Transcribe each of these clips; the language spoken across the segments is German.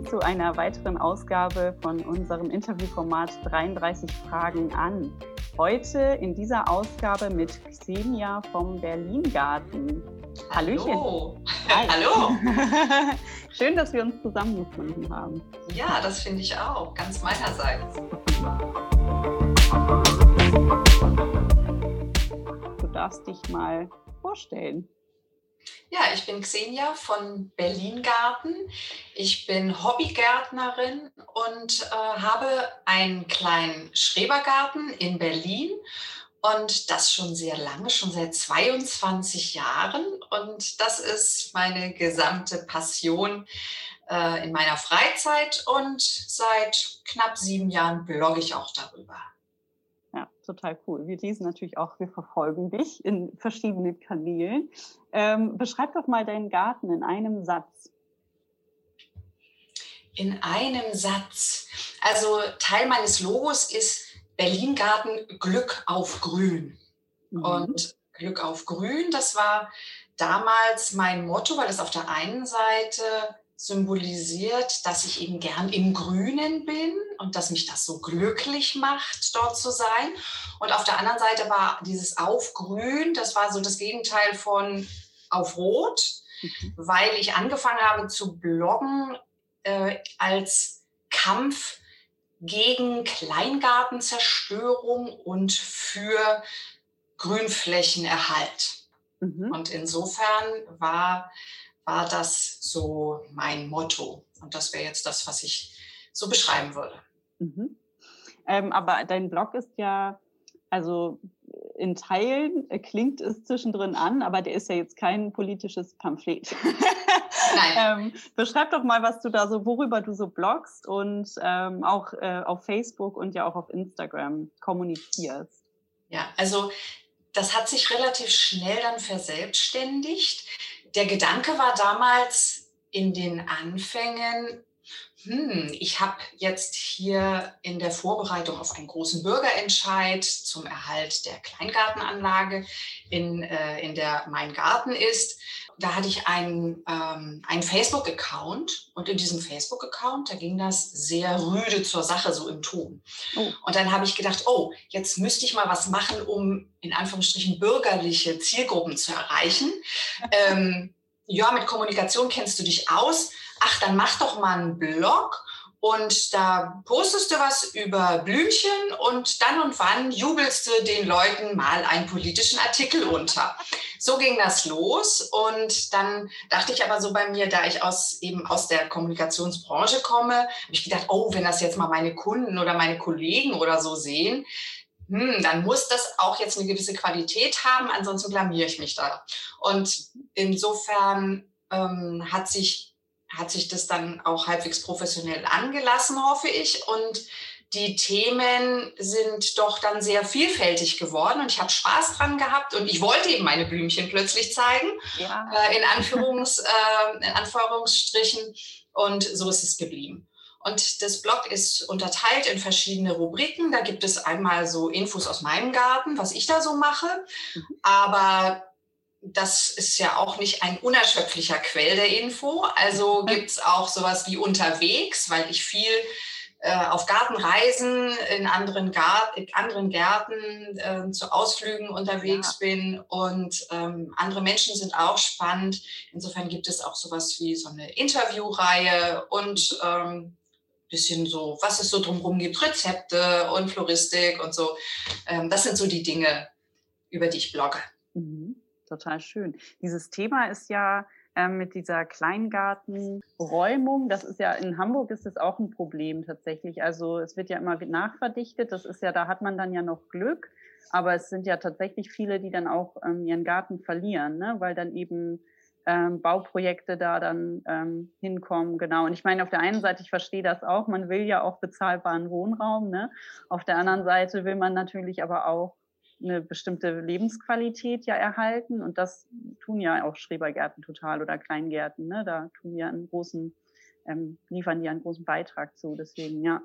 willkommen zu einer weiteren Ausgabe von unserem Interviewformat 33 Fragen an. Heute in dieser Ausgabe mit Xenia vom Berlin Garten. Hallöchen. Hallo. Hallo. Schön, dass wir uns zusammengefunden haben. Ja, das finde ich auch, ganz meinerseits. Du darfst dich mal vorstellen. Ja, ich bin Xenia von Berlin Garten. Ich bin Hobbygärtnerin und äh, habe einen kleinen Schrebergarten in Berlin und das schon sehr lange, schon seit 22 Jahren. Und das ist meine gesamte Passion äh, in meiner Freizeit und seit knapp sieben Jahren blogge ich auch darüber. Total cool. Wir lesen natürlich auch, wir verfolgen dich in verschiedenen Kanälen. Ähm, beschreib doch mal deinen Garten in einem Satz. In einem Satz. Also Teil meines Logos ist Berlin Garten Glück auf Grün. Mhm. Und Glück auf Grün, das war damals mein Motto, weil es auf der einen Seite symbolisiert, dass ich eben gern im Grünen bin und dass mich das so glücklich macht, dort zu sein. Und auf der anderen Seite war dieses auf Grün, das war so das Gegenteil von auf Rot, mhm. weil ich angefangen habe zu bloggen äh, als Kampf gegen Kleingartenzerstörung und für Grünflächenerhalt. Mhm. Und insofern war war das so mein Motto. Und das wäre jetzt das, was ich so beschreiben würde. Mhm. Ähm, aber dein Blog ist ja, also in Teilen klingt es zwischendrin an, aber der ist ja jetzt kein politisches Pamphlet. Nein. ähm, beschreib doch mal, was du da so, worüber du so bloggst und ähm, auch äh, auf Facebook und ja auch auf Instagram kommunizierst. Ja, also das hat sich relativ schnell dann verselbstständigt der Gedanke war damals in den Anfängen, hm, ich habe jetzt hier in der Vorbereitung auf einen großen Bürgerentscheid zum Erhalt der Kleingartenanlage, in, äh, in der mein Garten ist. Da hatte ich einen, ähm, einen Facebook-Account und in diesem Facebook-Account, da ging das sehr rüde zur Sache, so im Ton. Oh. Und dann habe ich gedacht, oh, jetzt müsste ich mal was machen, um in Anführungsstrichen bürgerliche Zielgruppen zu erreichen. ähm, ja, mit Kommunikation kennst du dich aus. Ach, dann mach doch mal einen Blog und da postest du was über Blümchen und dann und wann jubelst du den Leuten mal einen politischen Artikel unter. So ging das los und dann dachte ich aber so bei mir, da ich aus eben aus der Kommunikationsbranche komme, habe ich gedacht, oh, wenn das jetzt mal meine Kunden oder meine Kollegen oder so sehen, hm, dann muss das auch jetzt eine gewisse Qualität haben, ansonsten blamiere ich mich da. Und insofern ähm, hat sich hat sich das dann auch halbwegs professionell angelassen, hoffe ich. Und die Themen sind doch dann sehr vielfältig geworden und ich habe Spaß dran gehabt und ich wollte eben meine Blümchen plötzlich zeigen, ja. äh, in, Anführungs, äh, in Anführungsstrichen. Und so ist es geblieben. Und das Blog ist unterteilt in verschiedene Rubriken. Da gibt es einmal so Infos aus meinem Garten, was ich da so mache. Mhm. Aber das ist ja auch nicht ein unerschöpflicher Quell der Info. Also gibt es auch sowas wie unterwegs, weil ich viel äh, auf Gartenreisen in anderen, Gar anderen Gärten äh, zu Ausflügen unterwegs ja. bin und ähm, andere Menschen sind auch spannend. Insofern gibt es auch sowas wie so eine Interviewreihe und ähm, bisschen so, was es so drumherum gibt, Rezepte und Floristik und so. Ähm, das sind so die Dinge, über die ich blogge. Mhm, total schön. Dieses Thema ist ja ähm, mit dieser Kleingartenräumung, das ist ja in Hamburg ist das auch ein Problem tatsächlich. Also es wird ja immer nachverdichtet. Das ist ja, da hat man dann ja noch Glück. Aber es sind ja tatsächlich viele, die dann auch ähm, ihren Garten verlieren, ne? weil dann eben ähm, Bauprojekte da dann ähm, hinkommen. Genau. Und ich meine, auf der einen Seite, ich verstehe das auch, man will ja auch bezahlbaren Wohnraum. Ne? Auf der anderen Seite will man natürlich aber auch eine bestimmte Lebensqualität ja erhalten. Und das tun ja auch Schrebergärten total oder Kleingärten. Ne? Da tun die einen großen, ähm, liefern die einen großen Beitrag zu. Deswegen, ja,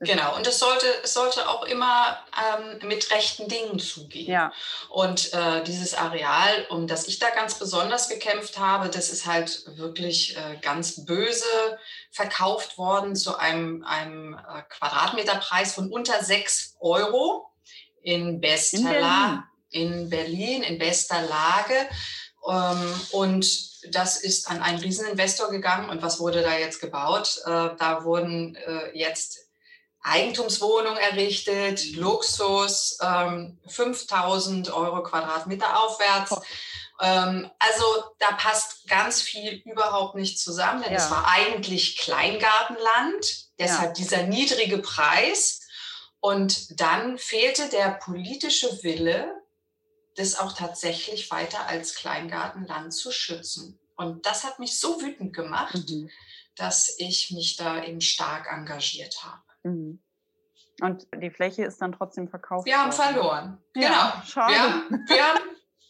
Genau, und es sollte, es sollte auch immer ähm, mit rechten Dingen zugehen. Ja. Und äh, dieses Areal, um das ich da ganz besonders gekämpft habe, das ist halt wirklich äh, ganz böse verkauft worden zu einem, einem äh, Quadratmeterpreis von unter 6 Euro in bester In Lage. Berlin. In Berlin, in bester Lage. Ähm, und das ist an einen Rieseninvestor gegangen. Und was wurde da jetzt gebaut? Äh, da wurden äh, jetzt Eigentumswohnungen errichtet, Luxus, ähm, 5000 Euro Quadratmeter aufwärts. Ähm, also da passt ganz viel überhaupt nicht zusammen, denn Ja. es war eigentlich Kleingartenland, deshalb dieser niedrige Preis. Und dann fehlte der politische Wille, das auch tatsächlich weiter als Kleingartenland zu schützen. Und das hat mich so wütend gemacht, Mhm. dass ich mich da eben stark engagiert habe. Mhm. Und die Fläche ist dann trotzdem verkauft. Wir haben worden. verloren. Ja, genau. schade. Wir haben, wir, haben,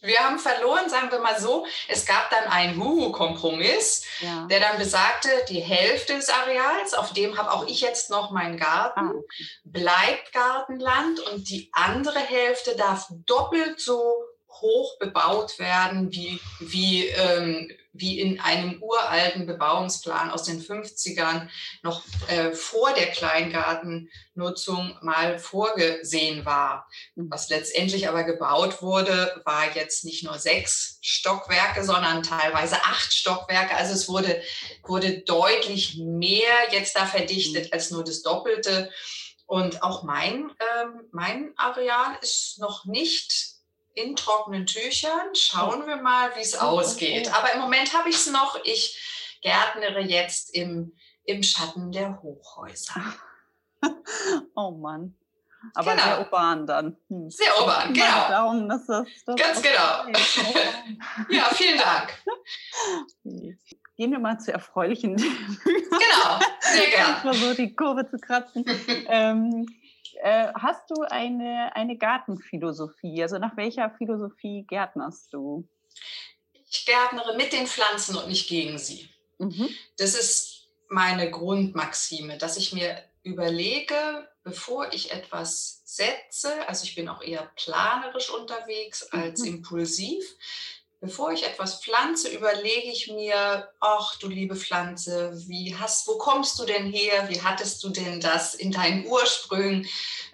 wir haben verloren, sagen wir mal so. Es gab dann einen Huhu-Kompromiss, Ja. der dann besagte, die Hälfte des Areals, auf dem habe auch ich jetzt noch meinen Garten, Ah, okay. bleibt Gartenland und die andere Hälfte darf doppelt so hoch bebaut werden wie, wie, ähm, wie in einem uralten Bebauungsplan aus den 50ern noch äh, vor der Kleingartennutzung mal vorgesehen war. Mhm. Was letztendlich aber gebaut wurde, war jetzt nicht nur sechs Stockwerke, sondern teilweise acht Stockwerke. Also es wurde, wurde deutlich mehr jetzt da verdichtet als nur das Doppelte. Und auch mein, ähm, mein Areal ist noch nicht in trockenen Tüchern. Schauen wir mal, wie es Oh, oh, ausgeht. oh. Aber im Moment habe ich es noch. Ich gärtnere jetzt im, im Schatten der Hochhäuser. Oh Mann. Aber Genau. sehr urban dann. Hm. Sehr urban, genau. Daumen, dass das, das Ganz genau. Ja, vielen Dank. Gehen wir mal zu erfreulichen Themen. Genau, sehr gern. mal so die Kurve zu kratzen. ähm, äh, hast du eine, eine Gartenphilosophie? Also nach welcher Philosophie gärtnerst du? Ich gärtnere mit den Pflanzen und nicht gegen sie. Mhm. Das ist meine Grundmaxime, dass ich mir überlege, bevor ich etwas setze, also ich bin auch eher planerisch unterwegs als Mhm. impulsiv, bevor ich etwas pflanze, überlege ich mir, ach du liebe Pflanze, wie hast, wo kommst du denn her? Wie hattest du denn das in deinen Ursprüngen?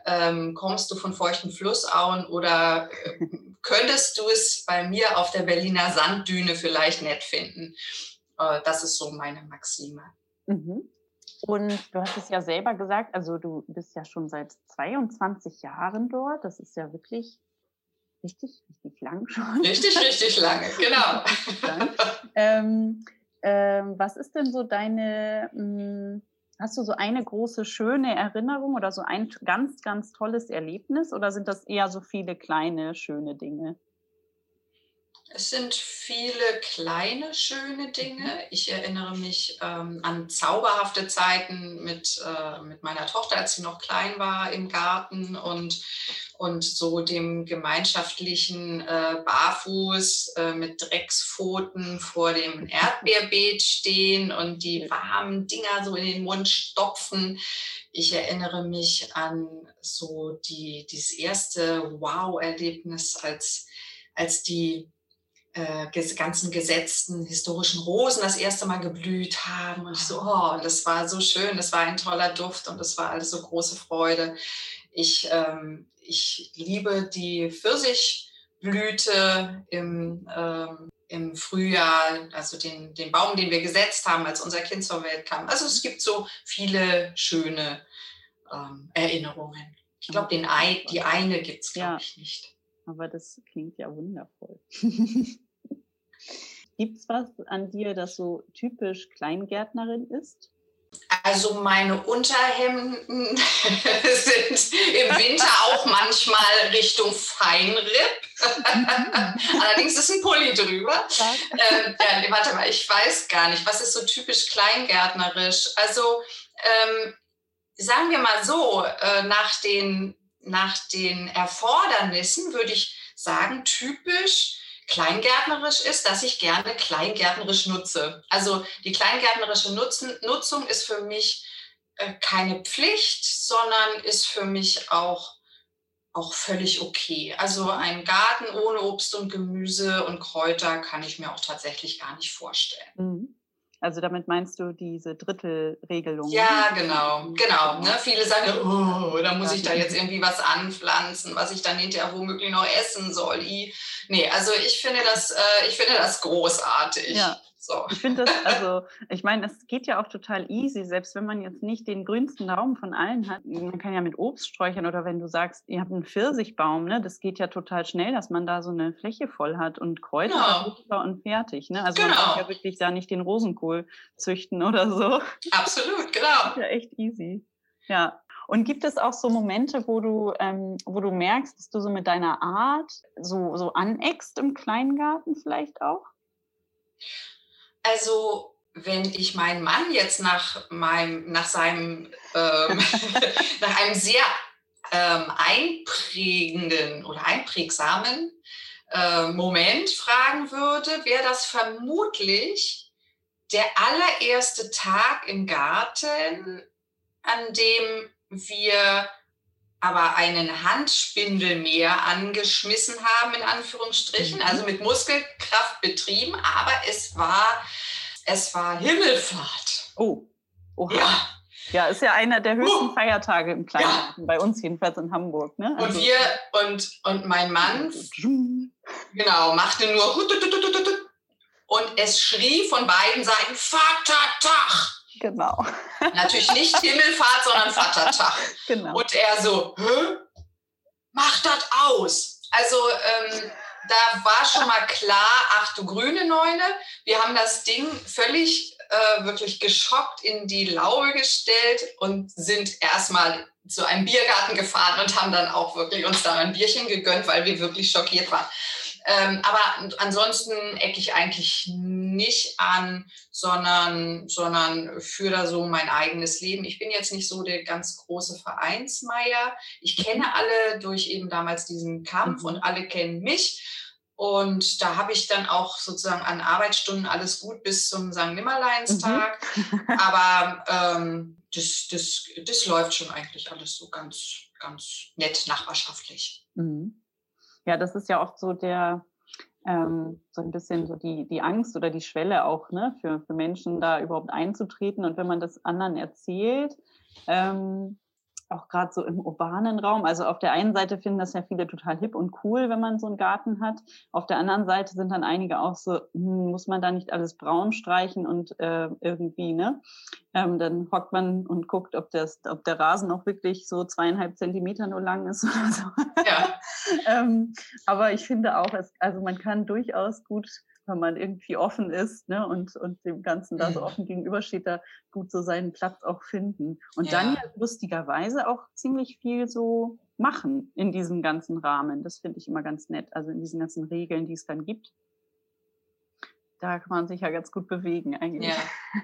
Ähm, kommst du von feuchten Flussauen oder äh, könntest du es bei mir auf der Berliner Sanddüne vielleicht nett finden? Äh, das ist so meine Maxime. Mhm. Und du hast es ja selber gesagt, also du bist ja schon seit 22 Jahren dort. Das ist ja wirklich richtig, richtig lang schon. Richtig, richtig lange, genau. ähm, ähm, was ist denn so deine, mh, hast du so eine große schöne Erinnerung oder so ein ganz, ganz tolles Erlebnis oder sind das eher so viele kleine, schöne Dinge? Es sind viele kleine, schöne Dinge. Ich erinnere mich ähm, an zauberhafte Zeiten mit, äh, mit meiner Tochter, als sie noch klein war im Garten und, und so dem gemeinschaftlichen äh, Barfuß äh, mit Dreckspfoten vor dem Erdbeerbeet stehen und die warmen Dinger so in den Mund stopfen. Ich erinnere mich an so die, dieses erste Wow-Erlebnis, als, als die äh, ganzen gesetzten historischen Rosen das erste Mal geblüht haben. Und ich so, oh, das war so schön, das war ein toller Duft und das war alles so große Freude. Ich, ähm, ich liebe die Pfirsichblüte im, ähm, im Frühjahr, also den, den Baum, den wir gesetzt haben, als unser Kind zur Welt kam. Also es gibt so viele schöne ähm, Erinnerungen. Ich glaube, den Ei, die eine gibt es, glaube Ja. ich, nicht. Aber das klingt ja wundervoll. Gibt es was an dir, das so typisch Kleingärtnerin ist? Also meine Unterhemden sind im Winter auch manchmal Richtung Feinripp. Allerdings ist ein Pulli drüber. Ähm, ja, warte mal, ich weiß gar nicht, was ist so typisch kleingärtnerisch. Also ähm, sagen wir mal so, äh, nach, den, nach den Erfordernissen würde ich sagen, typisch kleingärtnerisch ist, dass ich gerne kleingärtnerisch nutze. Also die kleingärtnerische Nutzen, Nutzung ist für mich äh, keine Pflicht, sondern ist für mich auch, auch völlig okay. Also ein Garten ohne Obst und Gemüse und Kräuter kann ich mir auch tatsächlich gar nicht vorstellen. Mhm. Also damit meinst du diese Drittelregelung? Ja, genau, genau. Ne? Viele sagen, oh, da muss ich da jetzt irgendwie was anpflanzen, was ich dann hinterher womöglich noch essen soll. Nee, also ich finde das, äh, ich finde das großartig. Ja. So. Ich finde das, also, ich meine, es geht ja auch total easy, selbst wenn man jetzt nicht den grünsten Raum von allen hat. Man kann ja mit Obst sträuchern oder wenn du sagst, ihr habt einen Pfirsichbaum, ne, das geht ja total schnell, dass man da so eine Fläche voll hat und Kräuter genau. und fertig. Ne? Also genau. man kann ja wirklich da nicht den Rosenkohl züchten oder so. Absolut, genau. Das ist ja echt easy. Ja. Und gibt es auch so Momente, wo du, ähm, wo du merkst, dass du so mit deiner Art so, so aneckst im Kleingarten vielleicht auch? Also wenn ich meinen Mann jetzt nach meinem, nach seinem, ähm, nach einem sehr ähm, einprägenden oder einprägsamen äh, Moment fragen würde, wäre das vermutlich der allererste Tag im Garten, an dem wir aber einen Handspindelmeer angeschmissen haben, in Anführungsstrichen, mhm. also mit Muskelkraft betrieben, aber es war, es war Himmelfahrt. Oh, Oha. ja. Ja, ist ja einer der höchsten uh, Feiertage im Kleingarten, ja. bei uns jedenfalls in Hamburg. Ne? Also und wir, und, und mein Mann, genau, machte nur und es schrie von beiden Seiten Vatertag. Genau. Natürlich nicht Himmelfahrt, sondern Vatertag. Genau. Und er so, Hä? mach das aus. Also ähm, da war schon mal klar, ach du grüne Neune, wir haben das Ding völlig äh, wirklich geschockt in die Laube gestellt und sind erstmal zu einem Biergarten gefahren und haben dann auch wirklich uns da ein Bierchen gegönnt, weil wir wirklich schockiert waren. Ähm, aber ansonsten ecke ich eigentlich nicht an, sondern, sondern führe da so mein eigenes Leben. Ich bin jetzt nicht so der ganz große Vereinsmeier. Ich kenne mhm. alle durch eben damals diesen Kampf mhm. und alle kennen mich. Und da habe ich dann auch sozusagen an Arbeitsstunden alles gut bis zum St. Nimmerleinstag. Mhm. Aber ähm, das, das, das läuft schon eigentlich alles so ganz, ganz nett nachbarschaftlich. Mhm. Ja, das ist ja oft so der, ähm, so ein bisschen so die, die Angst oder die Schwelle auch ne, für, für Menschen, da überhaupt einzutreten. Und wenn man das anderen erzählt, ähm, auch gerade so im urbanen Raum. Also auf der einen Seite finden das ja viele total hip und cool, wenn man so einen Garten hat. Auf der anderen Seite sind dann einige auch so, hm, muss man da nicht alles braun streichen und äh, irgendwie, ne? Ähm, dann hockt man und guckt, ob, das, ob der Rasen auch wirklich so zweieinhalb Zentimeter nur lang ist oder so. Ja. ähm, aber ich finde auch, es, also man kann durchaus gut wenn man irgendwie offen ist ne, und, und dem Ganzen da so mhm. offen gegenübersteht, da gut so seinen Platz auch finden. Und ja. dann ja lustigerweise auch ziemlich viel so machen in diesem ganzen Rahmen. Das finde ich immer ganz nett. Also in diesen ganzen Regeln, die es dann gibt. Da kann man sich ja ganz gut bewegen eigentlich.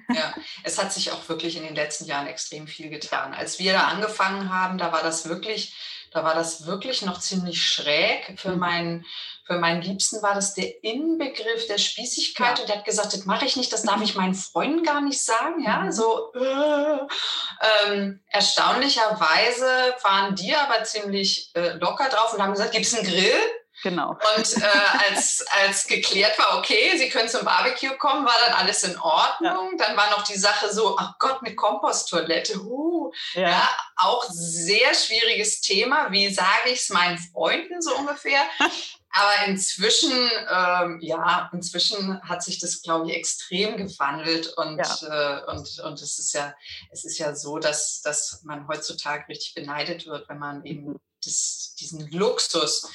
Ja, ja, es hat sich auch wirklich in den letzten Jahren extrem viel getan. Als wir da angefangen haben, da war das wirklich da war das wirklich noch ziemlich schräg. Für, mhm. meinen, für meinen Liebsten war das der Inbegriff der Spießigkeit. Ja. Und der hat gesagt, das mache ich nicht, das darf ich meinen Freunden gar nicht sagen. Ja, mhm. so äh, ähm, erstaunlicherweise waren die aber ziemlich äh, locker drauf und haben gesagt, gibt es einen Grill? Genau. Und äh, als, als geklärt war, okay, Sie können zum Barbecue kommen, war dann alles in Ordnung. Ja. Dann war noch die Sache so, ach Gott, mit Komposttoilette. Uh, ja. ja. auch sehr schwieriges Thema. Wie sage ich es meinen Freunden so ungefähr? Aber inzwischen, ähm, ja, inzwischen hat sich das, glaube ich, extrem gewandelt und, ja. äh, und, und es ist ja, es ist ja so, dass, dass man heutzutage richtig beneidet wird, wenn man eben mhm. das, diesen Luxus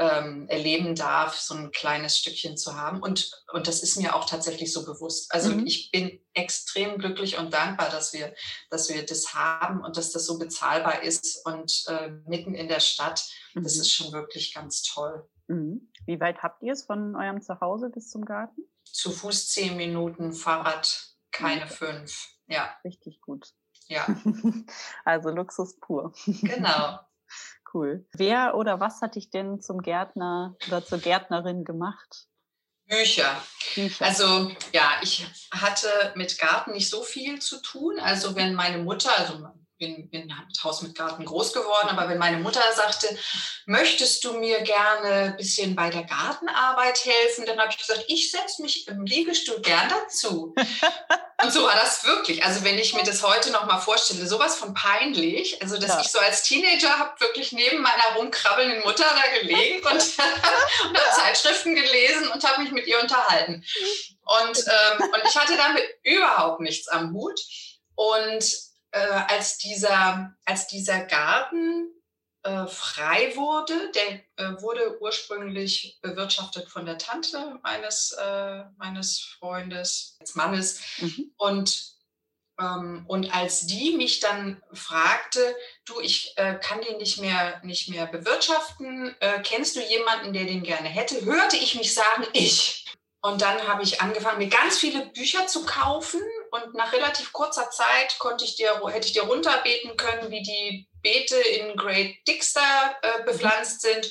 ähm, erleben darf, so ein kleines Stückchen zu haben. Und, und das ist mir auch tatsächlich so bewusst. Also mhm. ich bin extrem glücklich und dankbar, dass wir, dass wir das haben und dass das so bezahlbar ist und äh, mitten in der Stadt. Mhm. Das ist schon wirklich ganz toll. Mhm. Wie weit habt ihr es von eurem Zuhause bis zum Garten? Zu Fuß zehn Minuten, Fahrrad keine fünf. Ja. Richtig gut. Ja. also Luxus pur. Genau. Cool. Wer oder was hat dich denn zum Gärtner oder zur Gärtnerin gemacht? Bücher. Bücher. Also ja, ich hatte mit Garten nicht so viel zu tun. Also wenn meine Mutter, also bin, bin mit Haus mit Garten groß geworden, aber wenn meine Mutter sagte, möchtest du mir gerne ein bisschen bei der Gartenarbeit helfen, dann habe ich gesagt, ich setze mich im Liegestuhl gern dazu. Und so war das wirklich. Also wenn ich mir das heute noch mal vorstelle, sowas von peinlich, also dass ja. ich so als Teenager habe wirklich neben meiner rumkrabbelnden Mutter da gelegen und, und habe Zeitschriften gelesen und habe mich mit ihr unterhalten. Und, ähm, und ich hatte damit überhaupt nichts am Hut. Und äh, als, dieser, als dieser Garten äh, frei wurde, der äh, wurde ursprünglich bewirtschaftet von der Tante meines, äh, meines Freundes, des Mannes. Mhm. Und, ähm, und als die mich dann fragte, du, ich äh, kann den nicht mehr, nicht mehr bewirtschaften, äh, kennst du jemanden, der den gerne hätte, hörte ich mich sagen, ich. Und dann habe ich angefangen, mir ganz viele Bücher zu kaufen. Und nach relativ kurzer Zeit konnte ich dir, hätte ich dir runterbeten können, wie die Beete in Great Dixter äh, bepflanzt sind.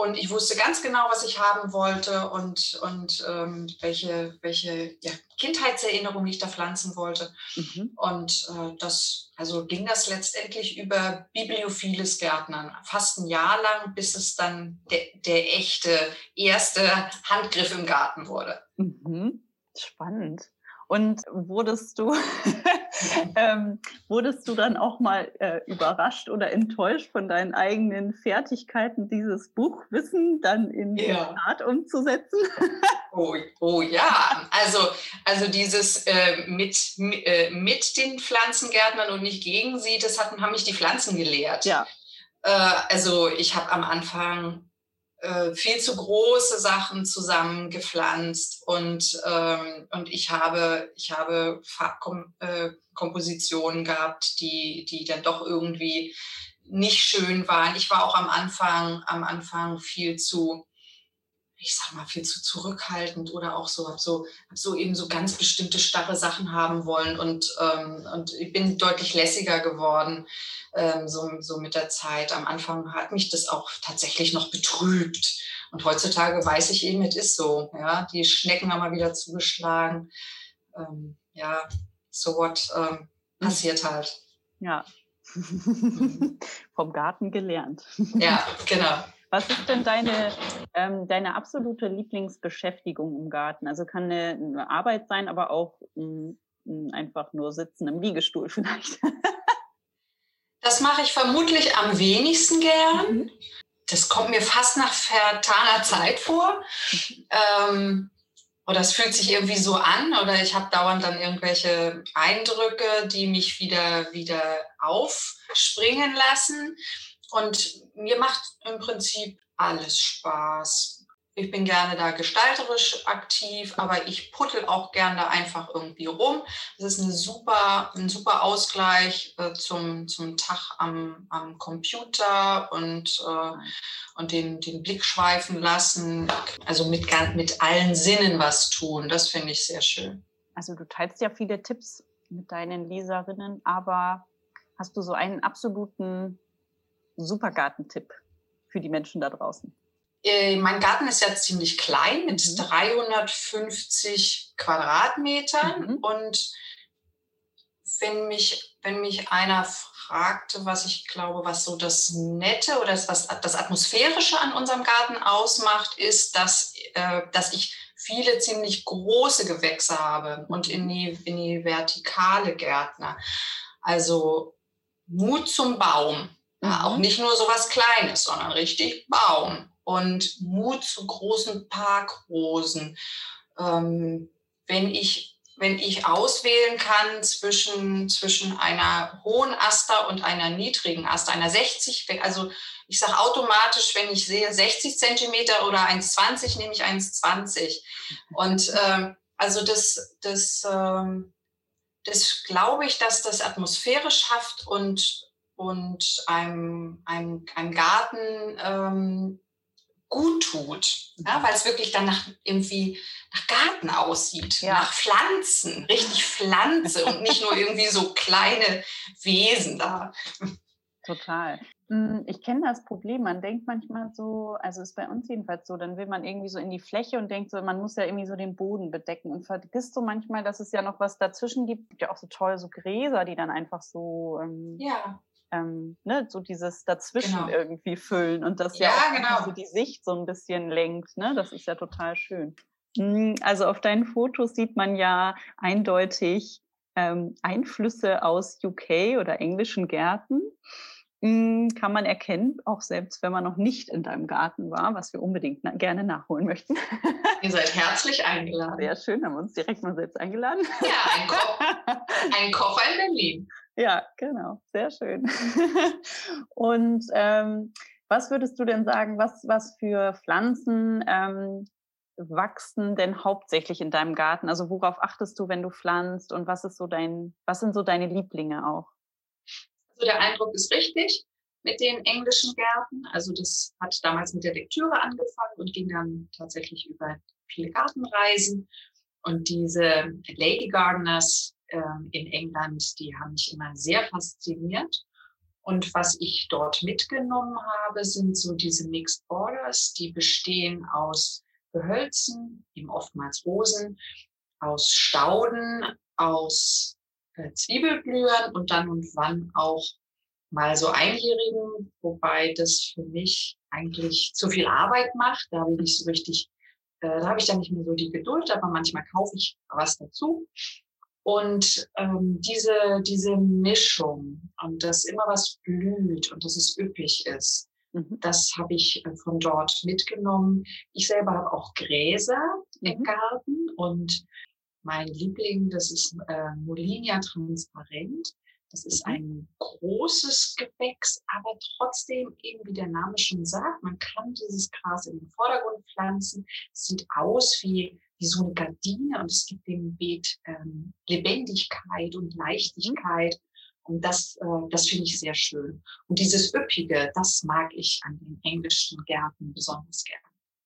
Und ich wusste ganz genau, was ich haben wollte und, und ähm, welche, welche ja, Kindheitserinnerungen ich da pflanzen wollte. Mhm. Und äh, das, also ging das letztendlich über bibliophiles Gärtnern. Fast ein Jahr lang, bis es dann de, der echte erste Handgriff im Garten wurde. Mhm. Spannend. Und wurdest du, ähm, wurdest du dann auch mal äh, überrascht oder enttäuscht von deinen eigenen Fertigkeiten, dieses Buchwissen dann in ja. die Tat umzusetzen? oh, oh ja, also, also dieses äh, mit, äh, mit den Pflanzengärtnern und nicht gegen sie, das hatten, haben mich die Pflanzen gelehrt. Ja. Äh, also ich habe am Anfang äh, viel zu große Sachen zusammengepflanzt und, ähm, und ich habe, ich habe Farbkompositionen äh, gehabt, die, die dann doch irgendwie nicht schön waren. Ich war auch am Anfang, am Anfang viel zu, ich sag mal, viel zu zurückhaltend oder auch so, habe so, hab so eben so ganz bestimmte starre Sachen haben wollen und, ähm, und ich bin deutlich lässiger geworden ähm, so, so mit der Zeit. Am Anfang hat mich das auch tatsächlich noch betrübt. Und heutzutage weiß ich eben, es ist so. Ja, die Schnecken haben mal wieder zugeschlagen. Ähm, ja, so what ähm, passiert halt. Ja. Vom Garten gelernt. Ja, genau. Was ist denn deine, ähm, deine absolute Lieblingsbeschäftigung im Garten? Also kann eine, eine Arbeit sein, aber auch m, m, einfach nur sitzen im Liegestuhl vielleicht. Das mache ich vermutlich am wenigsten gern. Mhm. Das kommt mir fast nach vertaner Zeit vor. Ähm, oder es fühlt sich irgendwie so an oder ich habe dauernd dann irgendwelche Eindrücke, die mich wieder, wieder aufspringen lassen. Und mir macht im Prinzip alles Spaß ich bin gerne da gestalterisch aktiv, aber ich puttel auch gerne einfach irgendwie rum. Das ist eine super, ein super Ausgleich äh, zum, zum Tag am, am Computer und, äh, und den, den Blick schweifen lassen. Also mit, mit allen Sinnen was tun. Das finde ich sehr schön. Also du teilst ja viele Tipps mit deinen Leserinnen, aber hast du so einen absoluten Supergartentipp für die Menschen da draußen? Äh, mein Garten ist ja ziemlich klein mit mhm. 350 Quadratmetern. Mhm. Und wenn mich, wenn mich einer fragte, was ich glaube, was so das Nette oder das, was das Atmosphärische an unserem Garten ausmacht, ist, dass, äh, dass ich viele ziemlich große Gewächse habe und in die, in die vertikale Gärtner. Also Mut zum Baum. Ja, auch nicht nur so was Kleines, sondern richtig Baum und Mut zu großen Parkrosen. Ähm, wenn ich wenn ich auswählen kann zwischen, zwischen einer hohen Aster und einer niedrigen Aster, einer 60, also ich sage automatisch, wenn ich sehe 60 Zentimeter oder 1,20, nehme ich 1,20. Und ähm, also das, das, ähm, das glaube ich, dass das Atmosphäre schafft und, und einem, einem, einem Garten ähm, gut tut, ja, weil es wirklich dann nach irgendwie nach Garten aussieht, ja. nach Pflanzen, richtig Pflanze und nicht nur irgendwie so kleine Wesen da. Total. Hm, ich kenne das Problem. Man denkt manchmal so, also ist bei uns jedenfalls so, dann will man irgendwie so in die Fläche und denkt so, man muss ja irgendwie so den Boden bedecken und vergisst so manchmal, dass es ja noch was dazwischen gibt. Es gibt ja auch so toll so Gräser, die dann einfach so, ähm, ja. Ähm, ne, so dieses Dazwischen genau. irgendwie füllen und das ja, ja genau. so die Sicht so ein bisschen lenkt. Ne? Das ist ja total schön. Hm, also auf deinen Fotos sieht man ja eindeutig ähm, Einflüsse aus UK oder englischen Gärten. Hm, kann man erkennen, auch selbst wenn man noch nicht in deinem Garten war, was wir unbedingt na gerne nachholen möchten. Ihr seid herzlich eingeladen. Sehr schön, haben wir uns direkt mal selbst eingeladen. Ja, ein, Ko ein Koffer in Berlin. Ja, genau, sehr schön. Und ähm, was würdest du denn sagen, was, was für Pflanzen ähm, wachsen denn hauptsächlich in deinem Garten? Also worauf achtest du, wenn du pflanzt und was ist so dein, was sind so deine Lieblinge auch? Also der Eindruck ist richtig mit den englischen Gärten. Also das hat damals mit der Lektüre angefangen und ging dann tatsächlich über viele Gartenreisen. Und diese Lady Gardeners äh, in England, die haben mich immer sehr fasziniert. Und was ich dort mitgenommen habe, sind so diese Mixed Borders, die bestehen aus Gehölzen, eben oftmals Rosen, aus Stauden, aus äh, Zwiebelblühern und dann und wann auch mal so Einjährigen, wobei das für mich eigentlich zu viel Arbeit macht. Da habe ich so richtig, äh, da habe ich dann nicht mehr so die Geduld, aber manchmal kaufe ich was dazu. Und ähm, diese, diese Mischung und dass immer was blüht und dass es üppig ist, mhm. das habe ich äh, von dort mitgenommen. Ich selber habe auch Gräser mhm. im Garten und mein Liebling, das ist äh, Molinia transparent. Das ist mhm. ein großes Gewächs, aber trotzdem eben, wie der Name schon sagt, man kann dieses Gras in den Vordergrund pflanzen. Es sieht aus wie, wie so eine Gardine und es gibt dem Beet ähm, Lebendigkeit und mhm. Leichtigkeit. Und das, äh, das finde ich sehr schön. Und dieses Üppige, das mag ich an den englischen Gärten besonders gerne.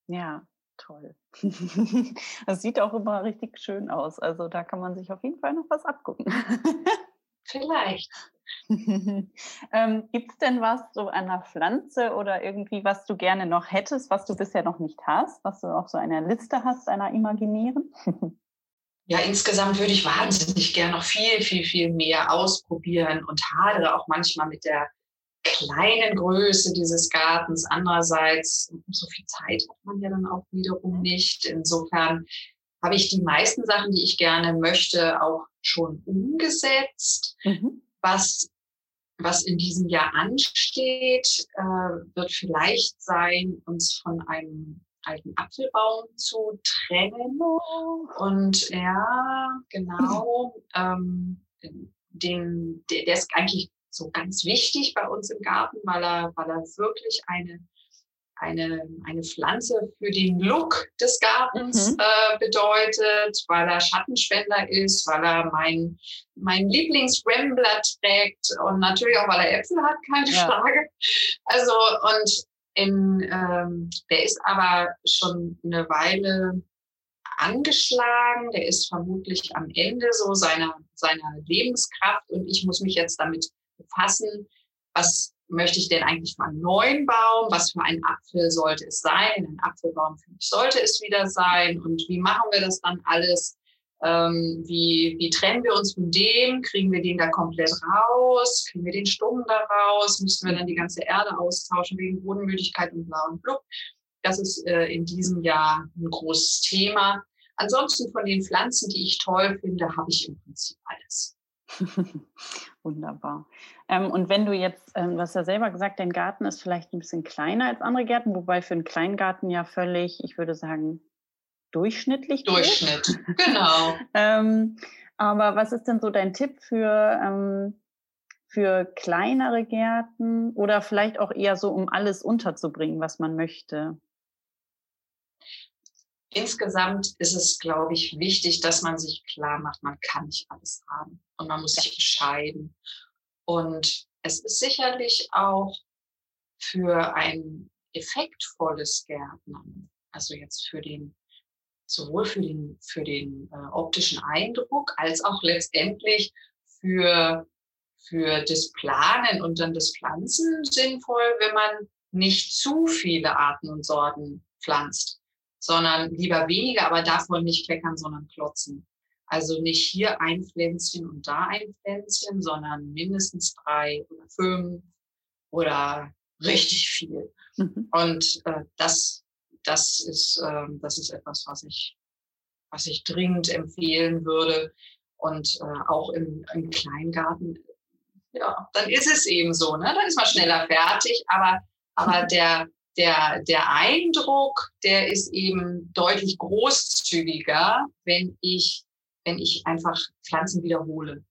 Ja, toll. Das sieht auch immer richtig schön aus. Also da kann man sich auf jeden Fall noch was abgucken. Vielleicht. ähm, Gibt es denn was so einer Pflanze oder irgendwie, was du gerne noch hättest, was du bisher noch nicht hast, was du auf so einer Liste hast, einer imaginären? ja, insgesamt würde ich wahnsinnig gerne noch viel, viel, viel mehr ausprobieren und hadere auch manchmal mit der kleinen Größe dieses Gartens. Andererseits, so viel Zeit hat man ja dann auch wiederum nicht. Insofern habe ich die meisten Sachen, die ich gerne möchte, auch schon umgesetzt. Mhm. Was, was in diesem Jahr ansteht, äh, wird vielleicht sein, uns von einem alten Apfelbaum zu trennen. Und ja, genau, ähm, den, der, der ist eigentlich so ganz wichtig bei uns im Garten, weil er, weil er wirklich eine, eine, eine Pflanze für den Look des Gartens mhm. äh, bedeutet, weil er Schattenspender ist, weil er mein, mein Lieblings-Rambler trägt und natürlich auch, weil er Äpfel hat, keine ja. Frage. Also, und in, ähm, der ist aber schon eine Weile angeschlagen, der ist vermutlich am Ende so seiner, seiner Lebenskraft und ich muss mich jetzt damit befassen, was möchte ich denn eigentlich für einen neuen Baum? Was für ein Apfel sollte es sein? Ein Apfelbaum für mich sollte es wieder sein. Und wie machen wir das dann alles? Ähm, wie, wie trennen wir uns von dem? Kriegen wir den da komplett raus? Kriegen wir den Stumm da raus? Müssen wir dann die ganze Erde austauschen wegen Bodenmüdigkeit und blau und blub? Das ist äh, in diesem Jahr ein großes Thema. Ansonsten von den Pflanzen, die ich toll finde, habe ich im Prinzip alles. Wunderbar. Ähm, und wenn du jetzt, ähm, du hast ja selber gesagt, dein Garten ist vielleicht ein bisschen kleiner als andere Gärten, wobei für einen Kleingarten ja völlig, ich würde sagen, durchschnittlich. Durchschnitt, genau. ähm, aber was ist denn so dein Tipp für, ähm, für kleinere Gärten oder vielleicht auch eher so, um alles unterzubringen, was man möchte? insgesamt ist es, glaube ich, wichtig, dass man sich klar macht, man kann nicht alles haben und man muss sich entscheiden. Und es ist sicherlich auch für ein effektvolles Gärtnern, also jetzt für den, sowohl für den, für den äh, optischen Eindruck als auch letztendlich für, für das Planen und dann das Pflanzen sinnvoll, wenn man nicht zu viele Arten und Sorten pflanzt, sondern lieber weniger, aber davon nicht kleckern, sondern klotzen. Also nicht hier ein Pflänzchen und da ein Pflänzchen, sondern mindestens drei oder fünf oder richtig viel. Mhm. Und äh, das, das, ist, äh, das ist etwas, was ich, was ich dringend empfehlen würde. Und äh, auch im, im Kleingarten, ja, dann ist es eben so, ne? Dann ist man schneller fertig, aber, aber der, der, der Eindruck, der ist eben deutlich großzügiger, wenn ich, wenn ich einfach Pflanzen wiederhole.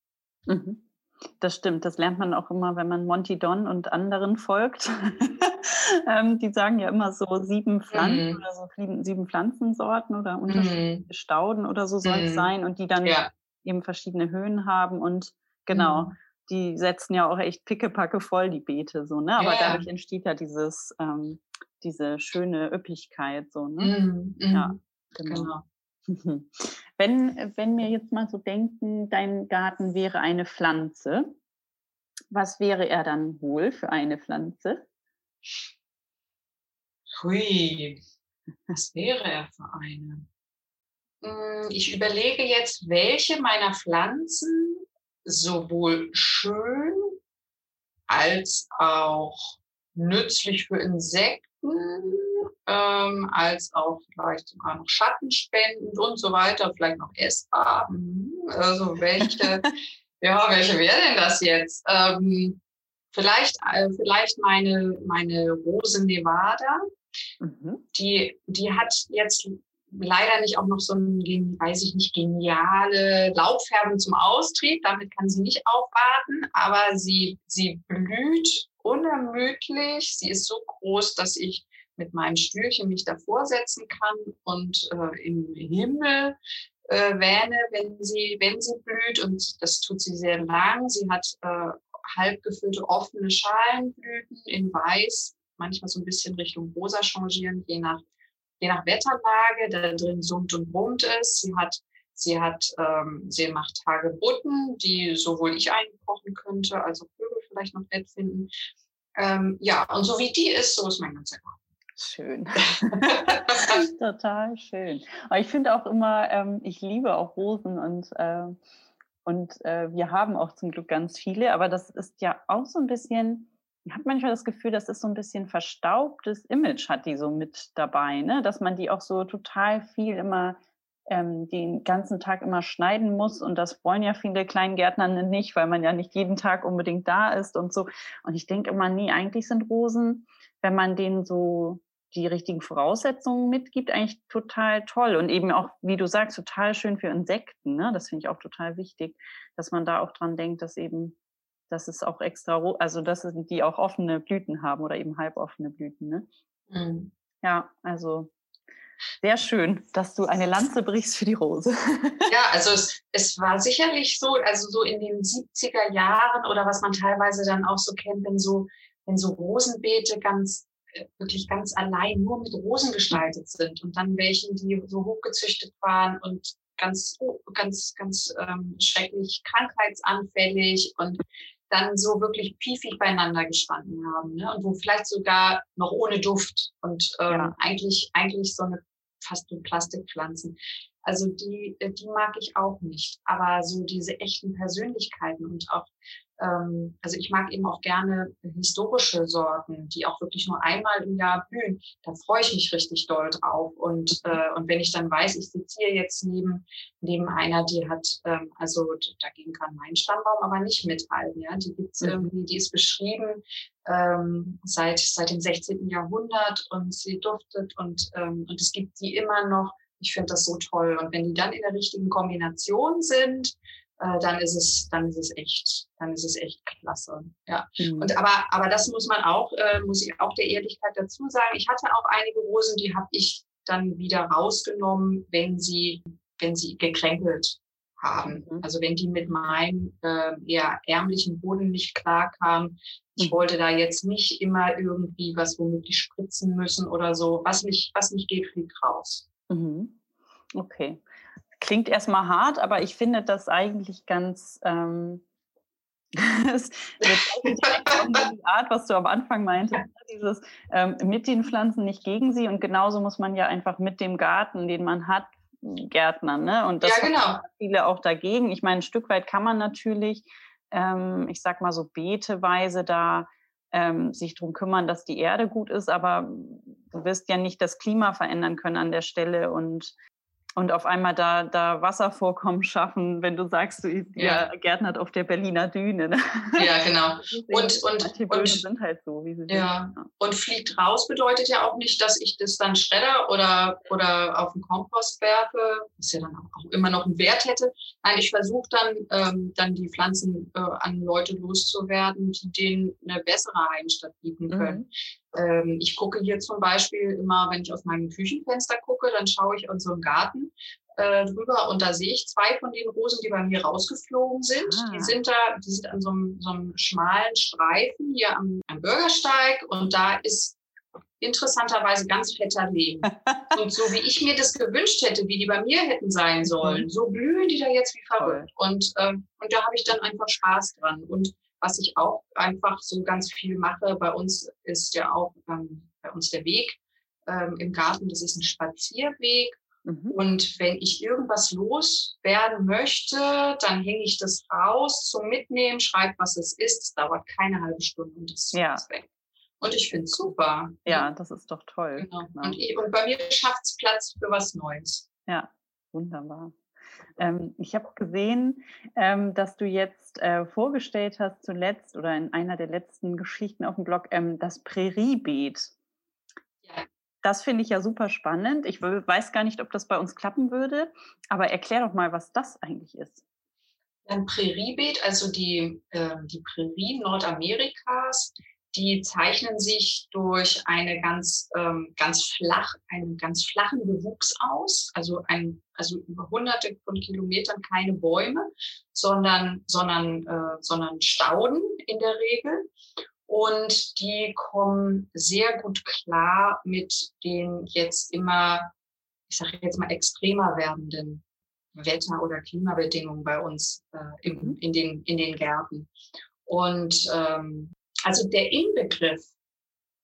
Mhm. Das stimmt, das lernt man auch immer, wenn man Monty Don und anderen folgt. ähm, die sagen ja immer so sieben Pflanzen mm. oder so sieben Pflanzensorten oder unterschiedliche mm. Stauden oder so soll es mm. sein und die dann ja. eben verschiedene Höhen haben und genau, mm. die setzen ja auch echt pickepacke voll die Beete so, ne? Aber ja. dadurch entsteht ja dieses, ähm, diese schöne Üppigkeit so, ne? Mm, ja, mm. genau. genau. Wenn, wenn wir jetzt mal so denken, dein Garten wäre eine Pflanze, was wäre er dann wohl für eine Pflanze? Hui, was wäre er für eine? Hm, ich überlege jetzt, welche meiner Pflanzen sowohl schön als auch nützlich für Insekten ähm, als auch vielleicht sogar noch schattenspendend und so weiter, vielleicht noch essbar. Also welche, ja, welche wäre denn das jetzt? Ähm, vielleicht, äh, vielleicht meine, meine Rose Nevada. Mhm. Die, die hat jetzt leider nicht auch noch so eine, weiß ich nicht, geniale Laubfärbung zum Austrieb. Damit kann sie nicht aufwarten, aber sie, sie blüht unermüdlich. Sie ist so groß, dass ich mit meinem Stühlchen mich davor setzen kann und äh, im Himmel äh, wähne, wenn sie, wenn sie blüht. Und das tut sie sehr lang. Sie hat äh, halb gefüllte offene Schalenblüten in Weiß, manchmal so ein bisschen Richtung Rosa changieren, je nach, je nach Wetterlage. Da drin summt und brummt es. Sie hat Sie hat, ähm, sie macht Hagebutten, die sowohl ich einkochen könnte, als auch Vögel vielleicht noch nett finden. Ähm, ja, und so wie die ist, so ist mein ganzer Garten. Schön. Total schön. Aber ich finde auch immer, ähm, ich liebe auch Rosen und, äh, und äh, wir haben auch zum Glück ganz viele, aber das ist ja auch so ein bisschen, ich habe manchmal das Gefühl, dass es so ein bisschen verstaubtes Image hat die so mit dabei, ne? dass man die auch so total viel immer ähm, den ganzen Tag immer schneiden muss und das wollen ja viele Kleingärtner nicht, weil man ja nicht jeden Tag unbedingt da ist und so. Und ich denke immer, nee, eigentlich sind Rosen, wenn man denen so die richtigen Voraussetzungen mitgibt, eigentlich total toll. Und eben auch, wie du sagst, total schön für Insekten. Ne? Das finde ich auch total wichtig, dass man da auch dran denkt, dass eben, dass es auch extra, also dass die auch offene Blüten haben oder eben halboffene Blüten. Ne? Mhm. Ja, also sehr schön, dass du eine Lanze brichst für die Rose. Ja, also es, es war sicherlich so, also so in den 70er Jahren oder was man teilweise dann auch so kennt, wenn so, wenn so Rosenbeete ganz wirklich ganz allein nur mit Rosen gestaltet sind und dann welchen, die so hochgezüchtet waren und ganz, ganz, ganz ähm, schrecklich krankheitsanfällig und dann so wirklich piefig beieinander gestanden haben. Ne? Und wo vielleicht sogar noch ohne Duft und ähm, ja. eigentlich, eigentlich so eine fast so Plastikpflanzen. Also die, die mag ich auch nicht. Aber so diese echten Persönlichkeiten und auch ähm, also ich mag eben auch gerne historische Sorten, die auch wirklich nur einmal im Jahr blühen. Da freue ich mich richtig doll drauf. Und, äh, und wenn ich dann weiß, ich sitze hier jetzt neben, neben einer, die hat, ähm, also dagegen kann mein Stammbaum aber nicht mithalten. Ja? Die gibt's mhm. irgendwie, die ist beschrieben ähm, seit, seit dem 16. Jahrhundert und sie duftet und, ähm, und es gibt die immer noch. Ich finde das so toll. Und wenn die dann in der richtigen Kombination sind, äh, dann ist es, dann ist es echt, dann ist es echt klasse. Ja. Mhm. Und aber, aber das muss man auch, äh, muss ich auch der Ehrlichkeit dazu sagen. Ich hatte auch einige Rosen, die habe ich dann wieder rausgenommen, wenn sie, wenn sie gekränkelt haben. Mhm. Also wenn die mit meinem äh, eher ärmlichen Boden nicht klarkamen. Ich mhm. wollte da jetzt nicht immer irgendwie was womöglich spritzen müssen oder so. Was nicht, was nicht geht, fliegt raus. Mhm. Okay klingt erstmal hart, aber ich finde das eigentlich ganz, ähm, das die Art, was du am Anfang meintest, ne? dieses ähm, mit den Pflanzen, nicht gegen sie. Und genauso muss man ja einfach mit dem Garten, den man hat, Gärtnern. Ne? Und das ja, genau. viele auch dagegen. Ich meine, ein Stück weit kann man natürlich, ähm, ich sag mal so beteweise da ähm, sich darum kümmern, dass die Erde gut ist, aber du wirst ja nicht das Klima verändern können an der Stelle und und auf einmal da, da Wasservorkommen schaffen, wenn du sagst, du ja. gärtnert auf der Berliner Düne. Ne? Ja, genau. Und, und, und sind halt so, wie sie ja. sind. Und fliegt raus bedeutet ja auch nicht, dass ich das dann schredder oder, oder auf den Kompost werfe, was ja dann auch immer noch einen Wert hätte. Nein, ich versuche dann, ähm, dann die Pflanzen äh, an Leute loszuwerden, die denen eine bessere Heimstatt bieten können. Mhm. Ähm, ich gucke hier zum Beispiel immer, wenn ich aus meinem Küchenfenster gucke, dann schaue ich in so Garten äh, drüber und da sehe ich zwei von den Rosen, die bei mir rausgeflogen sind. Ah. Die sind da, die sind an so einem, so einem schmalen Streifen hier am, am Bürgersteig und da ist interessanterweise ganz fetter Lehm. und so wie ich mir das gewünscht hätte, wie die bei mir hätten sein mhm. sollen, so blühen die da jetzt wie verrückt. Und, ähm, und da habe ich dann einfach Spaß dran. Und was ich auch einfach so ganz viel mache, bei uns ist ja auch ähm, bei uns der Weg ähm, im Garten, das ist ein Spazierweg. Mhm. Und wenn ich irgendwas loswerden möchte, dann hänge ich das raus zum Mitnehmen, schreibe, was es ist. Es dauert keine halbe Stunde und das ja. ist weg. Und ich finde es super. Ja, das ist doch toll. Genau. genau. Und, und bei mir schafft es Platz für was Neues. Ja, wunderbar. Ähm, ich habe gesehen, ähm, dass du jetzt äh, vorgestellt hast zuletzt oder in einer der letzten Geschichten auf dem Blog ähm, das Präriebeet. Ja. Das finde ich ja super spannend. Ich weiß gar nicht, ob das bei uns klappen würde, aber erklär doch mal, was das eigentlich ist. Ein Präriebeet, also die, äh, die Prärien Nordamerikas, die zeichnen sich durch eine ganz, ähm, ganz flach, einen ganz flachen Bewuchs aus, also ein, also über hunderte von Kilometern keine Bäume, sondern, sondern, äh, sondern Stauden in der Regel. Und die kommen sehr gut klar mit den jetzt immer, ich sage jetzt mal, extremer werdenden Wetter- oder Klimabedingungen bei uns äh, im, mhm. in, den, in den Gärten. Und ähm, also der Inbegriff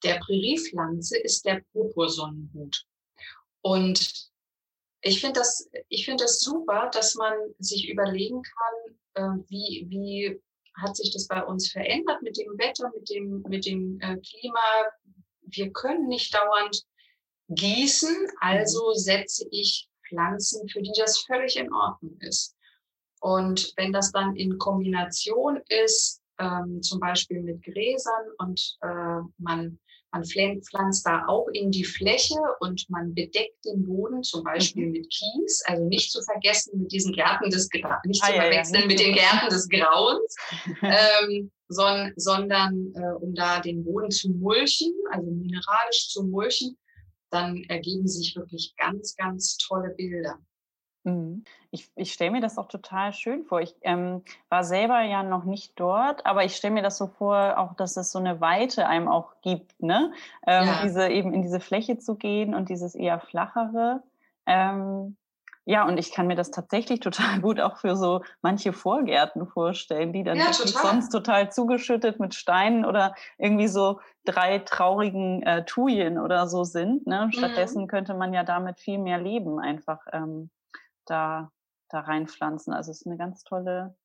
der Präriepflanze ist der Purpursonnenhut. Und ich finde das, ich finde das super, dass man sich überlegen kann, äh, wie, wie hat sich das bei uns verändert mit dem Wetter, mit dem, mit dem äh, Klima. Wir können nicht dauernd gießen, also setze ich Pflanzen, für die das völlig in Ordnung ist. Und wenn das dann in Kombination ist ähm, zum Beispiel mit Gräsern und äh, man, man pflanzt da auch in die Fläche und man bedeckt den Boden zum Beispiel mhm. mit Kies, also nicht zu vergessen mit diesen Gärten des Grauens, nicht ah, zu verwechseln ja, mit den Gärten des Grauens, ähm, son, sondern äh, um da den Boden zu mulchen, also mineralisch zu mulchen, dann ergeben sich wirklich ganz, ganz tolle Bilder. Mhm. Ich, ich stelle mir das auch total schön vor. Ich ähm, war selber ja noch nicht dort, aber ich stelle mir das so vor, auch dass es so eine Weite einem auch gibt, ne? Ähm, ja. Diese eben in diese Fläche zu gehen und dieses eher flachere. Ähm, ja, und ich kann mir das tatsächlich total gut auch für so manche Vorgärten vorstellen, die dann ja, total. sonst total zugeschüttet mit Steinen oder irgendwie so drei traurigen äh, Tuyen oder so sind. Ne? Mhm. Stattdessen könnte man ja damit viel mehr leben, einfach. Ähm, da, da reinpflanzen. Also es ist eine ganz tolle